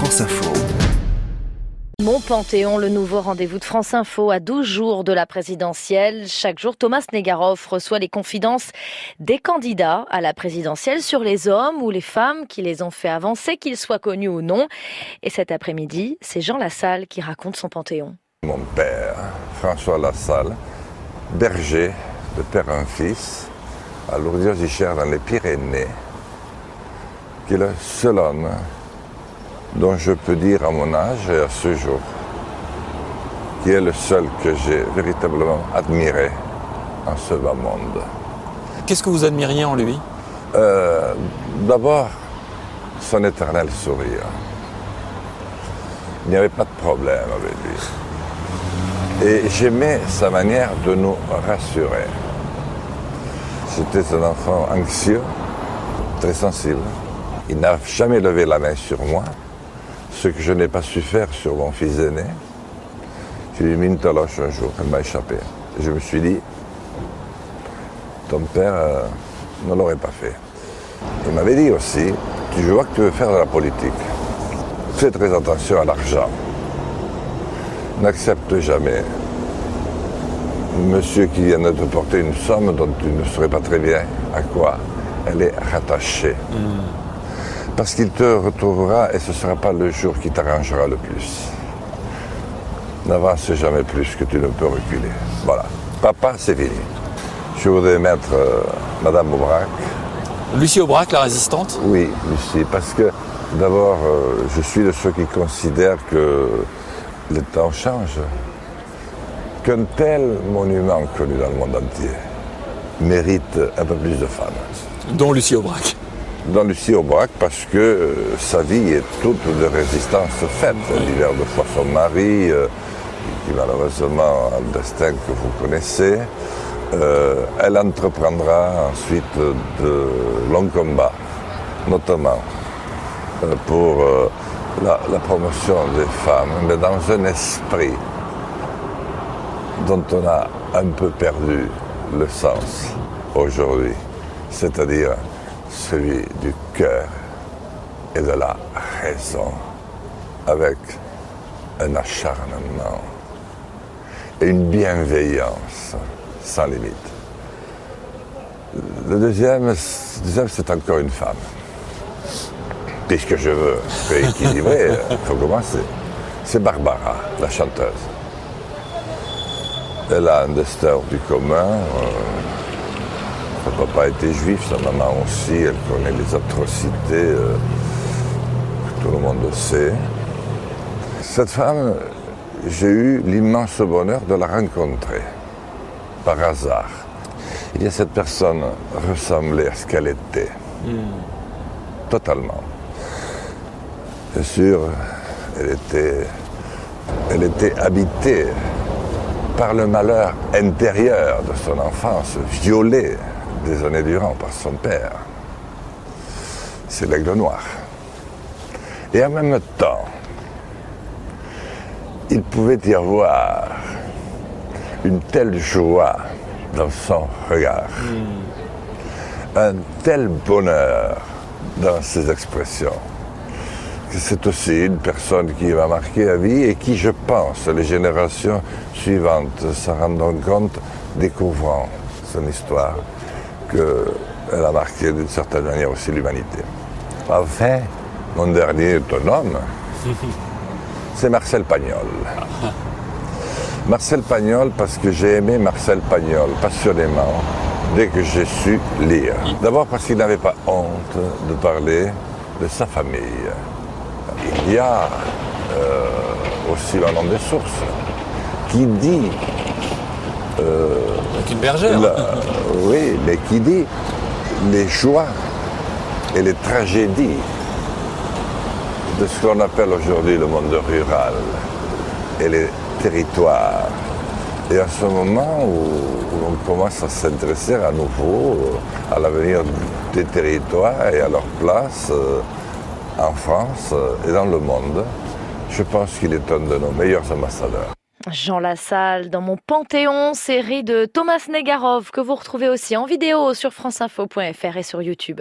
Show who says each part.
Speaker 1: France Info.
Speaker 2: Mon Panthéon, le nouveau rendez-vous de France Info à 12 jours de la présidentielle. Chaque jour, Thomas Negaroff reçoit les confidences des candidats à la présidentielle sur les hommes ou les femmes qui les ont fait avancer, qu'ils soient connus ou non. Et cet après-midi, c'est Jean Lassalle qui raconte son Panthéon.
Speaker 3: Mon père, François Lassalle, berger de père en fils, à Lourdes-Ichère dans les Pyrénées, qui est le seul homme dont je peux dire à mon âge et à ce jour, qui est le seul que j'ai véritablement admiré en ce bas monde.
Speaker 4: Qu'est-ce que vous admiriez en lui?
Speaker 3: Euh, D'abord, son éternel sourire. Il n'y avait pas de problème avec lui. Et j'aimais sa manière de nous rassurer. C'était un enfant anxieux, très sensible. Il n'a jamais levé la main sur moi, ce que je n'ai pas su faire sur mon fils aîné. J'ai lui mis une taloche un jour, elle m'a échappé. Je me suis dit, ton père euh, ne l'aurait pas fait. Il m'avait dit aussi, tu vois que tu veux faire de la politique. Fais très attention à l'argent. N'accepte jamais monsieur qui vient de te porter une somme dont tu ne saurais pas très bien à quoi elle est rattachée. Parce qu'il te retrouvera et ce ne sera pas le jour qui t'arrangera le plus. N'avance jamais plus que tu ne peux reculer. Voilà. Papa, c'est fini. Je voudrais mettre euh, Madame Aubrac.
Speaker 4: Lucie Aubrac, la résistante
Speaker 3: Oui, Lucie, parce que d'abord, euh, je suis de ceux qui considèrent que le temps change. Qu'un tel monument connu dans le monde entier mérite un peu plus de femmes.
Speaker 4: dont Lucie Aubrac.
Speaker 3: Dans Lucie Aubrac, parce que euh, sa vie est toute de résistance faite. L'hiver de fois son mari, euh, qui malheureusement a le destin que vous connaissez. Euh, elle entreprendra ensuite de longs combats, notamment euh, pour la, la promotion des femmes, mais dans un esprit dont on a un peu perdu le sens aujourd'hui, c'est-à-dire celui du cœur et de la raison, avec un acharnement et une bienveillance sans limite. Le deuxième, deuxième, c'est encore une femme. Puisque je veux? Rééquilibrer, il faut commencer. C'est Barbara, la chanteuse. Elle a un destin du commun. euh, son papa était juif, sa maman aussi. Elle connaît les atrocités euh, tout le monde sait. Cette femme, j'ai eu l'immense bonheur de la rencontrer par hasard. Il y a cette personne ressemblait à ce qu'elle était. Totalement. Bien sûr, elle était, elle était habitée par le malheur intérieur de son enfance, violée des années durant par son père. C'est l'aigle noir. Et en même temps, il pouvait y avoir une telle joie dans son regard, un tel bonheur dans ses expressions, que c'est aussi une personne qui va marquer la vie et qui, je pense, les générations suivantes se rendront compte, découvrant son histoire, qu'elle a marqué d'une certaine manière aussi l'humanité. Enfin, mon dernier homme, c'est Marcel Pagnol. Marcel Pagnol, parce que j'ai aimé Marcel Pagnol passionnément dès que j'ai su lire. D'abord parce qu'il n'avait pas honte de parler de sa famille. Il y a euh, aussi le nom des sources qui dit,
Speaker 4: Donc une bergère.
Speaker 3: la- oui, mais qui dit les joies et les tragédies de ce qu'on appelle aujourd'hui le monde rural et les territoires. Et à ce moment où, où on commence à s'intéresser à nouveau euh, à l'avenir des territoires et à leur place euh, en France euh, et dans le monde, je pense qu'il est un de nos meilleurs ambassadeurs.
Speaker 2: Jean Lassalle dans mon Panthéon, série de Thomas Negaroff que vous retrouvez aussi en vidéo sur franceinfo.fr et sur YouTube.